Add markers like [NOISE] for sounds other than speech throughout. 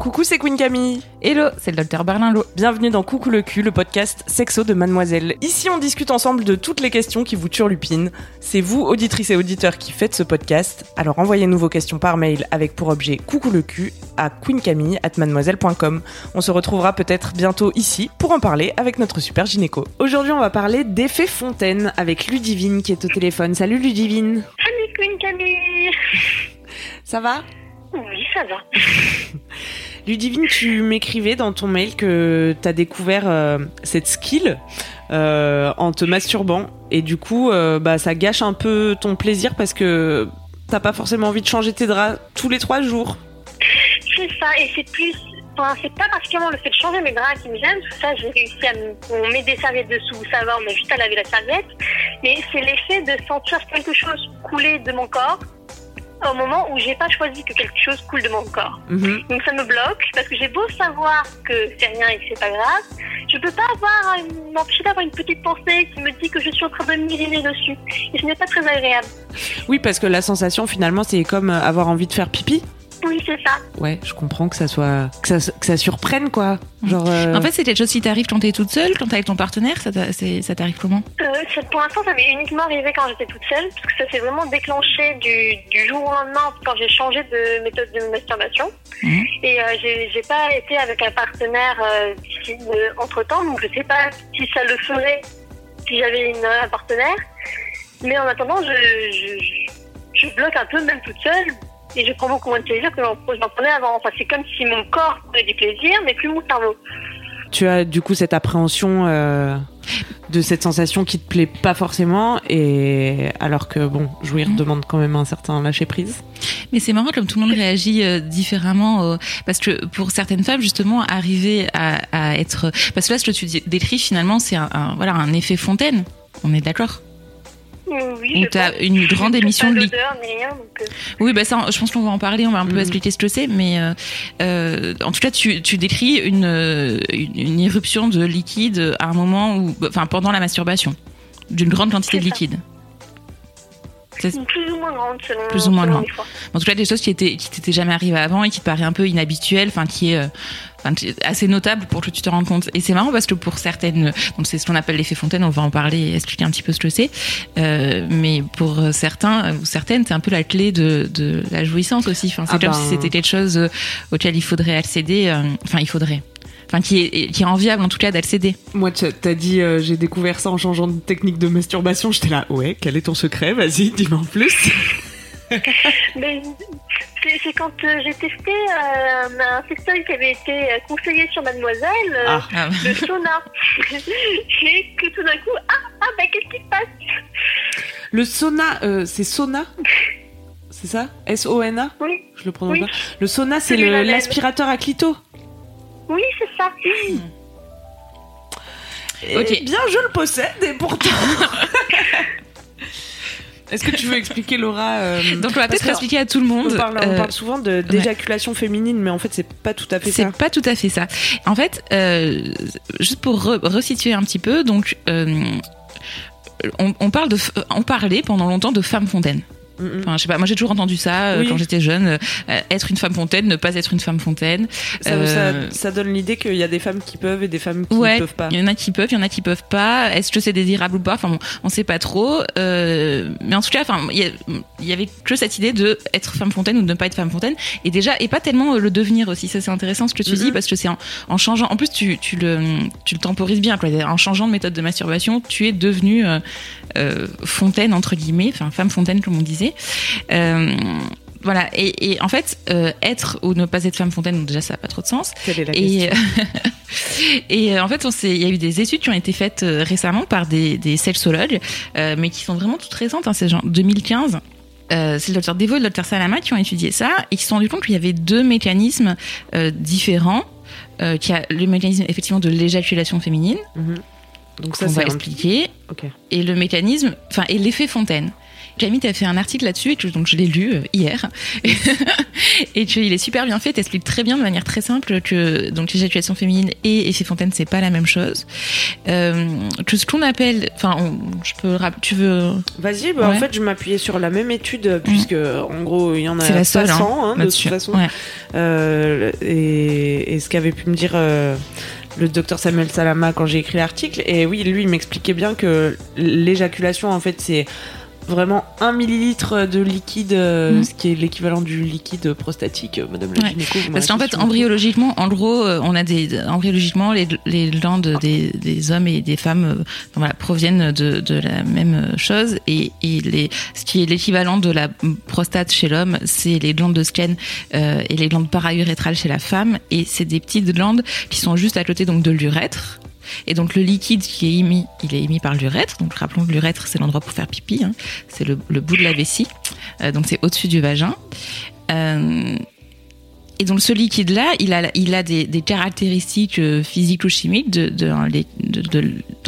Coucou, c'est Queen Camille. Hello, c'est le docteur Berlinlot. Bienvenue dans Coucou le cul, le podcast sexo de Mademoiselle. Ici, on discute ensemble de toutes les questions qui vous turlupinent. C'est vous, auditrices et auditeurs, qui faites ce podcast. Alors envoyez-nous vos questions par mail avec pour objet Coucou le cul à queencamille@mademoiselle.com. On se retrouvera peut-être bientôt ici pour en parler avec notre super gynéco. Aujourd'hui, on va parler d'effet fontaine avec Ludivine qui est au téléphone. Salut Ludivine. Salut Queen Camille Ça va? Oui, ça va. [LAUGHS] Ludivine, tu m'écrivais dans ton mail que tu as découvert euh, cette skill euh, en te masturbant et du coup, euh, bah, ça gâche un peu ton plaisir parce que t'as pas forcément envie de changer tes draps tous les trois jours. C'est ça, et c'est plus. Enfin, c'est pas particulièrement le fait de changer mes draps qui me gêne, que ça, j'ai réussi à me. On met des serviettes dessous, ça va, on a juste à laver la serviette. Mais c'est l'effet de sentir quelque chose couler de mon corps au moment où j'ai pas choisi que quelque chose coule de mon corps. Mhm. Donc ça me bloque, parce que j'ai beau savoir que c'est rien et que c'est pas grave, je peux pas avoir m'empêcher d'avoir une petite pensée qui me dit que je suis en train de m'uriner dessus. Et ce n'est pas très agréable. Oui, parce que la sensation finalement, c'est comme avoir envie de faire pipi. Oui, c'est ça. Ouais, je comprends que ça soit que ça, que ça surprenne quoi. Genre. euh, En fait, c'est quelque chose qui t'arrive quand t'es toute seule, quand t'es avec ton partenaire, ça t'arrive comment? Euh, pour l'instant, ça m'est uniquement arrivé quand j'étais toute seule, parce que ça s'est vraiment déclenché du, du jour au lendemain quand j'ai changé de méthode de masturbation. Mhm. Et euh, j'ai pas été avec un partenaire euh, euh, entre-temps, donc je sais pas si ça le ferait si j'avais un partenaire. Mais en attendant, je, je, je bloque un peu, même toute seule, et je prends beaucoup moins de plaisir que j'en prenais avant. Enfin, c'est comme si mon corps prenait du plaisir, mais plus mon cerveau. tu as du coup cette appréhension euh, de cette sensation qui te plaît pas forcément et alors que bon jouir Mhm. demande quand même un certain lâcher prise Mais c'est marrant comme tout le monde réagit euh, différemment euh, parce que pour certaines femmes justement arriver à, à être parce que là ce que tu décris finalement c'est un, un- voilà un effet fontaine. On est d'accord? Oui, t'as pense. une grande émission de rien, donc, euh, Oui, bah ça, je pense qu'on va en parler, on va un peu Mhm. expliquer ce que c'est, mais euh, euh, en tout cas, tu, tu décris une, une, une irruption de liquide à un moment où, enfin, pendant la masturbation, d'une grande quantité de liquide. Plus ou moins grande selon, Plus ou moins selon grande. En tout cas, des choses qui étaient, qui t'étaient jamais arrivées avant et qui te paraît un peu inhabituel, enfin, qui est euh, enfin, assez notable pour que tu te rendes compte. Et c'est marrant parce que pour certaines, donc c'est ce qu'on appelle l'effet fontaine, on va en parler et expliquer un petit peu ce que c'est. Euh, mais pour certains ou certaines, c'est un peu la clé de, de la jouissance aussi. Enfin, c'est Ah comme ben. si c'était quelque chose euh, auquel il faudrait accéder. euh, Enfin, il faudrait. Enfin, qui est, qui est enviable en tout cas d'accéder. moi tu- t'as dit euh, j'ai découvert ça en changeant de technique de masturbation j'étais là ouais quel est ton secret? Vas-y dis-moi en plus [LAUGHS] c'est c'est quand euh, j'ai testé euh, un sextoy qui avait été euh, conseillé sur Mademoiselle, euh, Ah. Ah, le sauna. [LAUGHS] et que tout d'un coup, ah, ah bah qu'est-ce qui se passe? Le sauna euh, c'est sauna? C'est ça? S-O-N-A Oui, je le prononce Oui. pas le sauna c'est l'aspirateur à clito oui, c'est ça. Ok. Eh bien je le possède et pourtant [LAUGHS] est-ce que tu veux expliquer Laura euh, Donc, on va peut-être que- expliquer à tout le monde. On parle, on euh, parle souvent de d'éjaculation féminine, mais en fait, c'est pas tout à fait C'est ça. pas tout à fait ça. En fait, euh, juste pour re- resituer un petit peu, donc euh, on, on parle de, on parlait pendant longtemps de femme fontaine. Enfin, je sais pas, moi j'ai toujours entendu ça euh, Oui. quand j'étais jeune, euh, être une femme fontaine, ne pas être une femme fontaine. Ça, Euh, ça- ça donne l'idée qu'il y a des femmes qui peuvent et des femmes qui ouais, ne peuvent pas. il y en a qui peuvent, il y en a qui peuvent pas. Est-ce que c'est désirable ou pas? Enfin bon, on sait pas trop. Euh, mais en tout cas, enfin, il y, y avait que cette idée de être femme fontaine ou de ne pas être femme fontaine. Et déjà, et pas tellement le devenir aussi. Ça c'est intéressant ce que tu dis parce que c'est en, en changeant. En plus, tu, tu le tu le temporises bien. Quoi. En changeant de méthode de masturbation, tu es devenue euh, euh, fontaine entre guillemets, enfin femme fontaine comme on disait. Euh, voilà. Et, et en fait, euh, être ou ne pas être femme fontaine, déjà ça n'a pas trop de sens. Quelle est la Et, question [LAUGHS] et euh, en fait, il y a eu des études qui ont été faites euh, récemment par des, des sexologues, euh, mais qui sont vraiment toutes récentes. Hein, c'est genre 2015. euh, c'est le docteur Devo et le docteur Salama qui ont étudié ça et qui se sont rendus compte qu'il y avait deux mécanismes euh, différents. Euh, qui a le mécanisme effectivement de l'éjaculation féminine, Donc ça, c'est un- Ok. et le mécanisme, enfin, et l'effet Fontaine. Camille, tu as fait un article là-dessus, et que- donc je l'ai lu euh, hier, [LAUGHS] et tu, il est super bien fait, t'expliques très bien de manière très simple que donc l'éjaculation féminine et effet Fontaine, c'est pas la même chose. Euh, que ce qu'on appelle, enfin, je peux, tu veux, Vas-y, bah, en fait, je m'appuyais sur la même étude, puisque en gros, il y en a c'est la seule, 500 hein, hein, de toute façon. Ouais. Euh, et, et ce qu'avait pu me dire euh, le docteur Samuel Salama quand j'ai écrit l'article. Et oui, lui, il m'expliquait bien que l'éjaculation, en fait, c'est vraiment un millilitre de liquide, euh, Mhm. ce qui est l'équivalent du liquide prostatique, euh, madame la Ouais. gynéco. vous Parce qu'en fait, embryologiquement, en gros, euh, on a des embryologiquement les, les glandes des, des hommes et des femmes, voilà, proviennent de, de la même chose et, et les, ce qui est l'équivalent de la prostate chez l'homme, c'est les glandes de Skene euh, et les glandes paraurétrales chez la femme et c'est des petites glandes qui sont juste à côté donc de l'urètre. Et donc le liquide qui est émis, il est émis par l'urètre. Donc rappelons que l'urètre c'est l'endroit pour faire pipi, hein. c'est le, bout de la vessie, Euh, donc c'est au-dessus du vagin. Euh, et donc ce liquide-là, il a, il a des, des caractéristiques euh, physico-chimiques d'un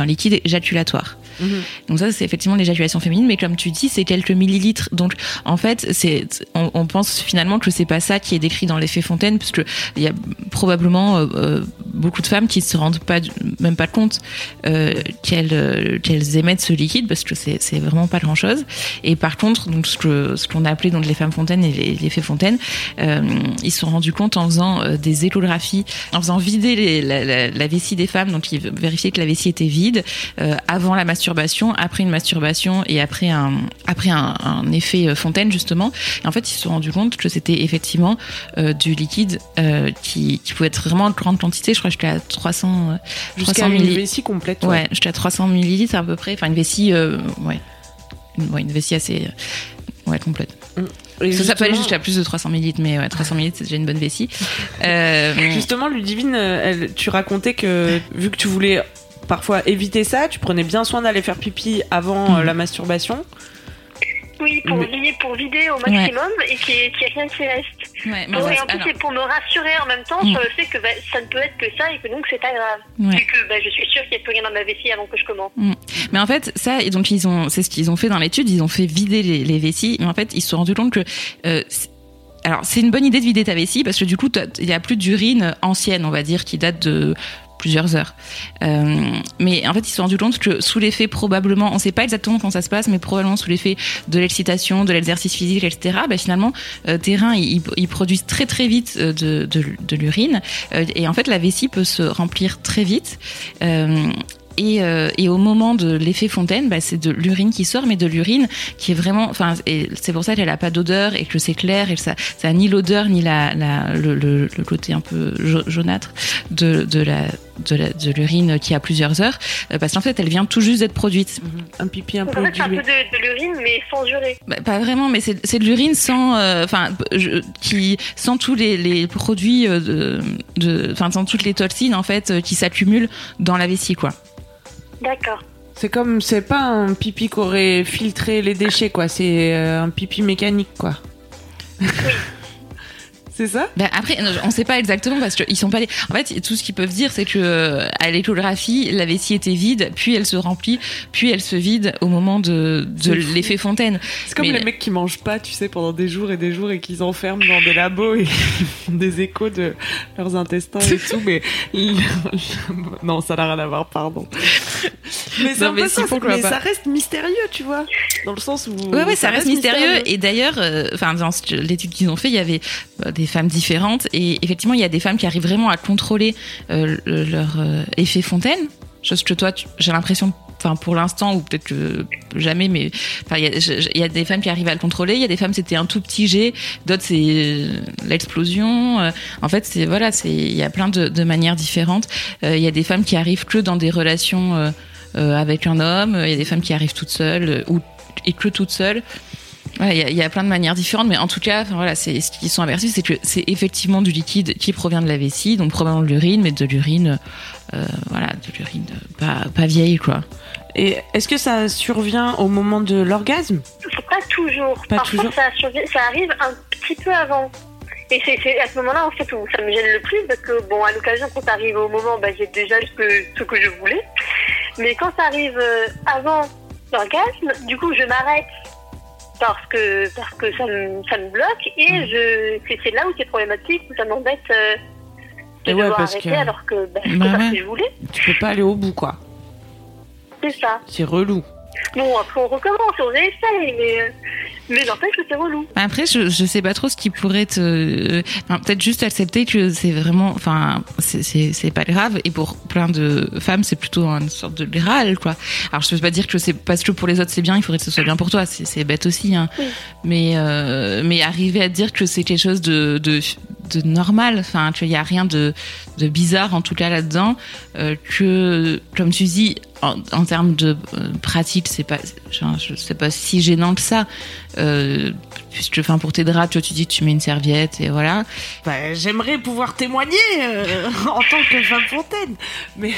liquide éjaculatoire. Mhm. Donc ça, c'est effectivement l'éjaculation féminine, mais comme tu dis, c'est quelques millilitres. Donc en fait, c'est, on, pense finalement que c'est pas ça qui est décrit dans l'effet Fontaine, parce que il y a probablement euh, euh, beaucoup de femmes qui se rendent pas, même pas compte euh, qu'elles, qu'elles émettent ce liquide, parce que c'est, c'est vraiment pas grand chose. Et par contre, donc ce que ce qu'on a appelé donc les femmes fontaines et l'effet Fontaine, ils se sont rendus compte en faisant des échographies, en faisant vider la, la- vessie des femmes, donc ils vérifiaient que la vessie était vide avant la masturbation, après une masturbation et après un après un, un effet euh, Fontaine justement. Et en fait, ils se sont rendus compte que c'était effectivement euh, du liquide euh, qui, qui pouvait être vraiment de grande quantité. Je crois que j'étais à 300 euh, Jusqu'à 300 une milli- vessie complète. Ouais, j'étais à 300 millilitres à peu près. Enfin, une vessie, euh, ouais. Une, ouais, une vessie assez. ouais, complète. Et Ça, ça peut aller jusqu'à plus de 300 millilitres, mais ouais, 300 millilitres, c'est déjà une bonne vessie. [LAUGHS] Euh, Justement, Ludivine, elle- tu racontais que vu que tu voulais parfois éviter ça, tu prenais bien soin d'aller faire pipi avant euh, la masturbation. Oui, pour, vider, pour vider au maximum et qu'il n'y ait, rien qui reste. ouais, mais Donc, ouais, et en plus, c'est pour me rassurer en même temps Mm. sur le fait que bah, ça ne peut être que ça et que donc c'est pas grave. ouais. Vu que bah, je suis sûre qu'il n'y a plus rien dans ma vessie avant que je commence. Mais en fait, ça, et donc ils ont, c'est ce qu'ils ont fait dans l'étude, ils ont fait vider les, les vessies, mais en fait, ils se sont rendus compte que, euh, c'est- alors c'est une bonne idée de vider ta vessie parce que du coup, il y a plus d'urine ancienne, on va dire, qui date de plusieurs heures. Euh, mais en fait, ils se sont rendus compte que sous l'effet probablement, on sait pas exactement comment ça se passe, mais probablement sous l'effet de l'excitation, de l'exercice physique, etc. Bah, finalement, euh, tes reins, ils, produisent très très vite euh, de, l'urine, Euh, et en fait, la vessie peut se remplir très vite. Et, au moment de l'effet fontaine, bah, c'est de l'urine qui sort, mais de l'urine qui est vraiment, enfin, c'est pour ça qu'elle a pas d'odeur et que c'est clair et que ça, ça a ni l'odeur ni le, côté un peu ja- jaunâtre de, de la de la- de l'urine qui a plusieurs heures, euh, parce qu'en fait, elle vient tout juste d'être produite. Un pipi un peu en fait, c'est un peu de, de l'urine, mais sans urée. Bah, pas vraiment, mais c'est c'est de l'urine sans, euh, enfin, qui sans tous les, les produits euh, de, enfin, sans toutes les toxines en fait euh, qui s'accumulent dans la vessie, quoi. D'accord. C'est comme, c'est pas un pipi qui aurait filtré les déchets, quoi. C'est euh, un pipi mécanique, quoi. [LAUGHS] c'est ça? Ben après, on sait pas exactement parce qu'ils sont pas. allés- En fait, tout ce qu'ils peuvent dire, c'est que euh, à l'échographie, la vessie était vide, puis elle se remplit, puis elle se vide au moment de, de l'effet fontaine. C'est comme Mais- les mecs qui mangent pas, tu sais, pendant des jours et des jours et qu'ils enferment dans des labos et [LAUGHS] font des échos de leurs intestins et tout, mais [LAUGHS] non, ça n'a rien à voir, pardon. Mais Non, mais si, ça, mais ça reste mystérieux, tu vois, dans le sens où Ouais, ouais, ça, reste mystérieux. Et d'ailleurs, euh, dans l'étude qu'ils ont fait, il y avait euh, des femmes différentes. Et effectivement, il y a des femmes qui arrivent vraiment à contrôler euh, le- leur euh, effet fontaine. Chose que toi, j'ai l'impression, enfin, pour l'instant, ou peut-être que jamais, mais il y, a- des femmes qui arrivent à le contrôler. Il y a des femmes, c'était un tout petit jet. D'autres, c'est euh, l'explosion. En fait, c'est voilà, c'est il y a plein de, de manières différentes. Il y a des femmes qui arrivent que dans des relations avec un homme. Il y a des femmes qui arrivent toutes seules ou et que toutes seules. Il y, a- il y a plein de manières différentes, mais en tout cas, enfin, voilà, c'est ce qui sont aperçus, c'est que c'est effectivement du liquide qui provient de la vessie, donc probablement de l'urine, mais de l'urine, euh, voilà, de l'urine pas, pas vieille, quoi. Et est-ce que ça survient au moment de l'orgasme? Pas toujours. Pas Parfois, toujours. Ça, survient- ça arrive un petit peu avant. Et c'est c'est à ce moment-là, en fait, où ça me gêne le plus, parce que, bon, à l'occasion, quand ça arrive au moment, bah, j'ai déjà ce que, ce que je voulais. Mais quand ça arrive euh, avant l'orgasme, du coup, je m'arrête parce que, parce que ça, me, ça me bloque, et Mm. je c'est- c'est là où c'est problématique, où ça m'embête euh, de Et ouais, devoir parce arrêter que- alors que bah, c'est Bah pas ouais. ce que je voulais. Tu peux pas aller au bout, quoi. C'est ça. C'est relou. Bon, après, on recommence, on essaye, mais, mais n'empêche que c'est relou. Après, je, je sais pas trop ce qui pourrait te, euh, enfin, peut-être juste accepter que c'est vraiment, enfin, c'est- pas grave. Et pour plein de femmes, c'est plutôt une sorte de Graal, quoi. Alors, je peux pas dire que c'est parce que pour les autres c'est bien, il faudrait que ce soit bien pour toi. C'est c'est bête aussi, hein. Oui. Mais euh, mais arriver à dire que c'est quelque chose de de, de normal, enfin, qu'il y a rien de bizarre en tout cas là-dedans, euh, que comme tu dis. En, termes de euh, pratique, c'est pas, je pas si gênant que ça. Euh, puisque enfin pour tes draps toi tu dis tu mets une serviette et voilà. Bah, j'aimerais pouvoir témoigner euh, [LAUGHS] en tant que femme fontaine, mais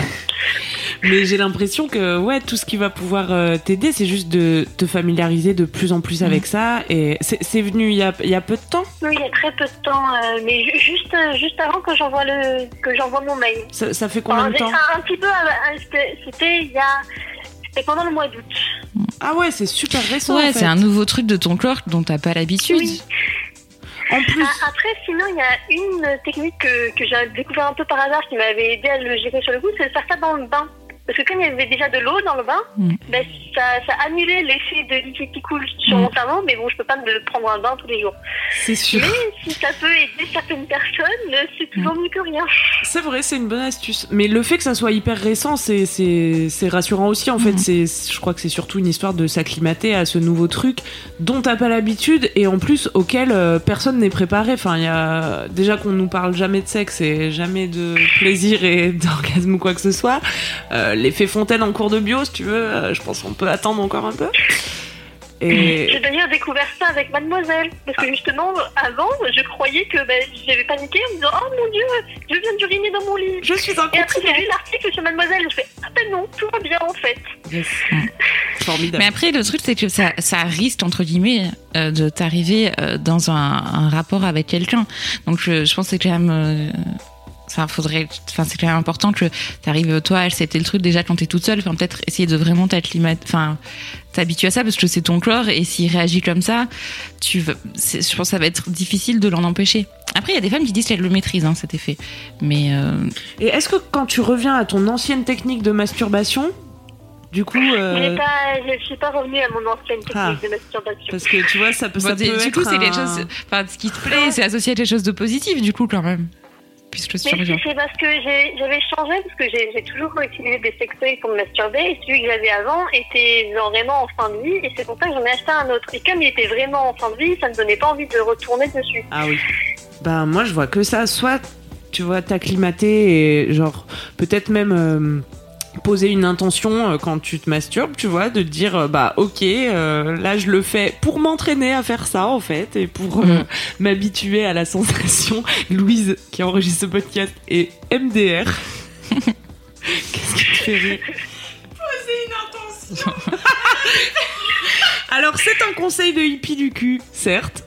mais j'ai l'impression que ouais tout ce qui va pouvoir euh, t'aider, c'est juste de te familiariser de plus en plus avec ça. Et c'est c'est venu il y a il y a peu de temps? Oui, il y a très peu de temps, euh, mais ju- juste, euh, juste avant que j'envoie le, que j'envoie mon mail. Ça, ça fait combien de temps? un, un petit peu, c'était c'était il y a, c'était pendant le mois d'août. Ah ouais, c'est super récent. ouais en fait. c'est un nouveau truc de ton corps dont t'as pas l'habitude Oui. En plus, Ah, Après, sinon, il y a une technique que, que j'ai découvert un peu par hasard qui m'avait aidé à le gérer sur le coup, c'est de faire ça dans le bain. Parce que comme il y avait déjà de l'eau dans le bain, Mm. ben, ça, ça annulait l'effet de liquide qui coule sur Mm. mon cerveau, mais bon, je peux pas me prendre un bain tous les jours. c'est sûr. Mais si ça peut aider certaines personnes, c'est toujours mieux que rien. C'est vrai, c'est une bonne astuce. Mais le fait que ça soit hyper récent, c'est rassurant aussi. En fait, Mhm. c'est je crois que c'est surtout une histoire de s'acclimater à ce nouveau truc dont t'as pas l'habitude et en plus auquel euh, personne n'est préparé. Enfin, il y a déjà qu'on nous parle jamais de sexe et jamais de plaisir et [LAUGHS] d'orgasme ou quoi que ce soit. Euh, L'effet fontaine en cours de bio, si tu veux, euh, je pense qu'on peut attendre encore un peu. Et J'ai d'ailleurs découvert ça avec Mademoiselle. Parce que justement, avant, je croyais que ben, j'avais paniqué en me disant Oh mon dieu, je viens d'uriner dans mon lit. je suis un Et après, j'ai lu l'article sur Mademoiselle. Je fais Ah ben non, tout va bien en fait. Yes. [LAUGHS] Formidable. mais après le truc c'est que ça, ça risque entre guillemets euh, de t'arriver euh, dans un, un rapport avec quelqu'un donc je, je pense que c'est quand même euh, Enfin, faudrait, enfin, c'est quand même important que t'arrives, toi, à accepter le truc déjà quand t'es toute seule. Enfin, peut-être essayer de vraiment t'acclimater, enfin, t'habituer à ça parce que c'est ton corps et s'il réagit comme ça, tu veux, je pense que ça va être difficile de l'en empêcher. Après, il y a des femmes qui disent qu'elles le maîtrisent, hein, cet effet. Mais, euh, Et est-ce que quand tu reviens à ton ancienne technique de masturbation, du coup, euh, pas, je suis pas revenue à mon ancienne technique Ah. de masturbation. parce que tu vois, ça peut, ça bon, du peut du être coup, c'est un- quelque chose, enfin, ce qui te plaît, c'est associé à quelque chose de positif, du coup, quand même. Puisque Mais sur c'est c'est parce que j'ai- j'avais changé, parce que j'ai toujours utilisé des sextoys pour me masturber, et celui que j'avais avant était genre vraiment en fin de vie, et c'est pour ça que j'en ai acheté un autre. Et comme il était vraiment en fin de vie, ça me donnait pas envie de retourner dessus. Ah oui. Bah moi je vois que ça. Soit tu vois t'acclimater et genre peut-être même euh, poser une intention euh, quand tu te masturbes, tu vois, de te dire euh, bah ok euh, là je le fais pour m'entraîner à faire ça en fait et pour euh, Mhm. m'habituer à la sensation. [LAUGHS] Louise qui enregistre ce podcast et MDR. [LAUGHS] Qu'est-ce qui te fait rire Poser une intention. [LAUGHS] Alors c'est un conseil de hippie du cul, certes.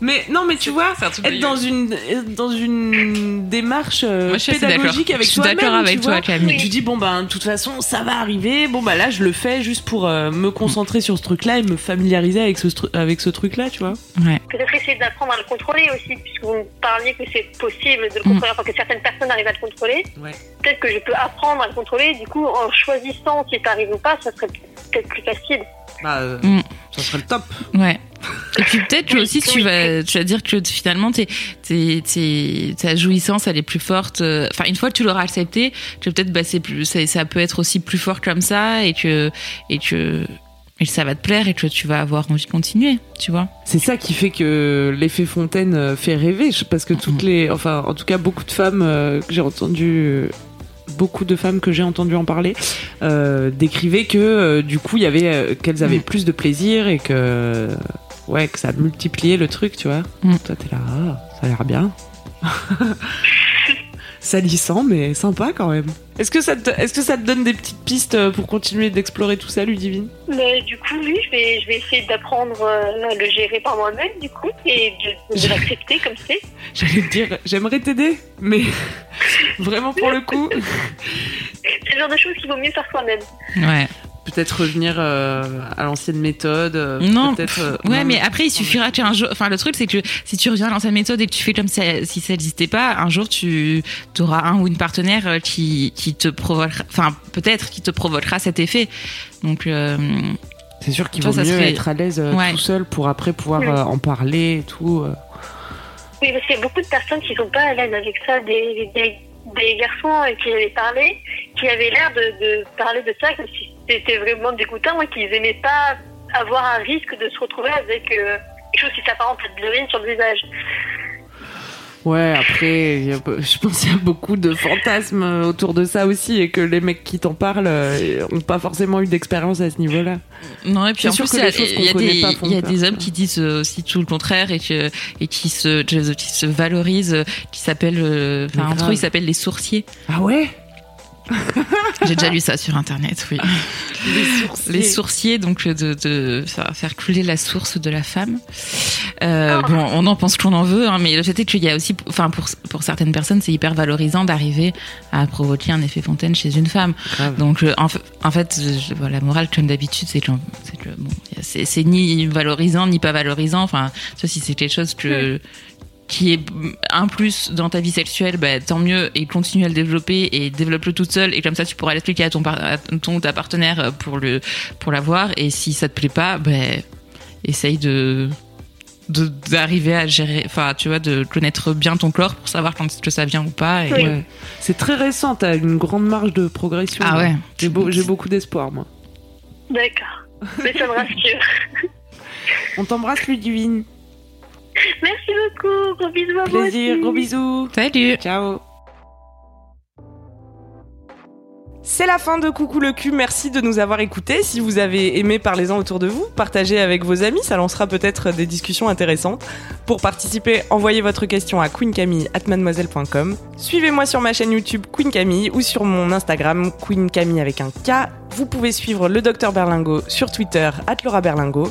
Mais non, mais tu vois, c'est un truc être dans une dans une démarche euh, Moi, pédagogique avec Je suis toi-même. d'accord avec tu toi, vois. Camille. Tu dis bon ben de toute façon ça va arriver. Bon bah là je le fais juste pour euh, me concentrer sur ce truc-là et me familiariser avec ce avec ce truc-là, tu vois. Ouais. Peut-être essayer d'apprendre à le contrôler aussi, puisque vous me parliez que c'est possible de le Mm. contrôler, enfin que certaines personnes arrivent à le contrôler. Ouais. Peut-être que je peux apprendre à le contrôler, du coup, en choisissant si ça arrive ou pas, ça serait peut-être plus facile. Bah euh, Mm. ça serait le top. Ouais. Et puis peut-être que Oui, aussi tu vas, tu vas dire que finalement t'es, t'es, t'es- ta jouissance elle est plus forte. euh, Enfin une fois que tu l'auras accepté, que peut-être bah c'est plus, ça, ça peut être aussi plus fort comme ça et que et que et ça va te plaire et que tu vas avoir envie de continuer, tu vois. C'est ça qui fait que l'effet fontaine euh, fait rêver, parce que toutes les, enfin, en tout cas, beaucoup de femmes euh, que j'ai entendu, beaucoup de femmes que j'ai entendu en parler, euh, décrivaient que euh, du coup, il y avait, euh, qu'elles avaient Mm. plus de plaisir et que ouais, que ça multipliait le truc, tu vois. Mm. Toi, t'es là, ah, ça a l'air bien. [LAUGHS] Salissant, mais sympa quand même. Est-ce que, ça te, est-ce que ça te donne des petites pistes euh, pour continuer d'explorer tout ça, Ludivine? Mais du coup, oui, je vais, je vais essayer d'apprendre euh, à le gérer par moi-même, du coup, et de, de l'accepter comme c'est. [LAUGHS] J'allais te dire, j'aimerais t'aider, mais [LAUGHS] vraiment pour le coup, C'est le genre de choses qu'il vaut mieux faire soi-même. Ouais. Peut-être revenir euh, à l'ancienne méthode. euh, Non, peut-être. euh, Ouais, non, mais après, il suffira qu'un jour. Enfin, le truc, c'est que si tu reviens à l'ancienne méthode et que tu fais comme ça, si ça n'existait pas, un jour, tu auras un ou une partenaire euh, qui, qui te provoquera. Enfin, peut-être qui te provoquera cet effet. Donc, euh, C'est sûr qu'il vaut ça mieux serait- être à l'aise euh, Ouais. tout seul pour après pouvoir Oui. en parler et tout. euh. Oui, parce qu'il y a beaucoup de personnes qui sont pas à l'aise avec ça, des, des, des garçons qui avaient parlé, qui avaient l'air de, de parler de ça comme si c'était vraiment dégoûtant et qu'ils aimaient pas avoir un risque de se retrouver avec euh, quelque chose qui s'apparente à de l'urine sur le visage. Ouais, après, il y a- je pense qu'il y a beaucoup de fantasmes euh, autour de ça aussi et que les mecs qui t'en parlent euh, ont pas forcément eu d'expérience à ce niveau-là. non, et puis en sûr plus, il y a, des, y a hommes qui disent euh, aussi tout le contraire et, que, et qui, se, qui se valorisent, euh, qui s'appellent. euh, Enfin, entre eux, ils s'appellent les sourciers. Ah ouais? [LAUGHS] J'ai déjà lu ça sur internet, oui. Les sourciers. Les sourciers, donc de, de faire couler la source de la femme. Euh, bon, on en pense qu'on en veut, hein, mais le fait est qu'il y a aussi, enfin pour pour certaines personnes, c'est hyper valorisant d'arriver à provoquer un effet fontaine chez une femme. Grave. Donc euh, en, fa- en fait, je- la morale comme d'habitude, c'est que, c'est bon, ni valorisant ni pas valorisant. Enfin, vois, si c'est quelque chose que qui est un plus dans ta vie sexuelle, bah, tant mieux et continue à le développer et développe-le toute seule et comme ça tu pourras l'expliquer à ton, par- à ton ou ta partenaire pour le pour l'avoir et si ça te plaît pas, bah, essaye de de- d'arriver à gérer, enfin tu vois, de connaître bien ton corps pour savoir quand est-ce que ça vient ou pas. Et... Ouais. C'est très récent, t'as une grande marge de progression. Ah ouais. J'ai beau- j'ai beaucoup d'espoir, moi. D'accord. Mais ça me rassure. On t'embrasse, Ludivine. [LAUGHS] Merci beaucoup. Gros bisous à vous Plaisir, aussi. gros bisous. Salut. Ciao. C'est la fin de Coucou le cul, merci de nous avoir écoutés. Si vous avez aimé, parlez-en autour de vous, partagez avec vos amis, ça lancera peut-être des discussions intéressantes. Pour participer, envoyez votre question à queencamille.mademoiselle.com. Suivez-moi sur ma chaîne YouTube Queen Camille ou sur mon Instagram Queen Camille avec un K. Vous pouvez suivre le docteur Berlingo sur Twitter, Laura Berlingo.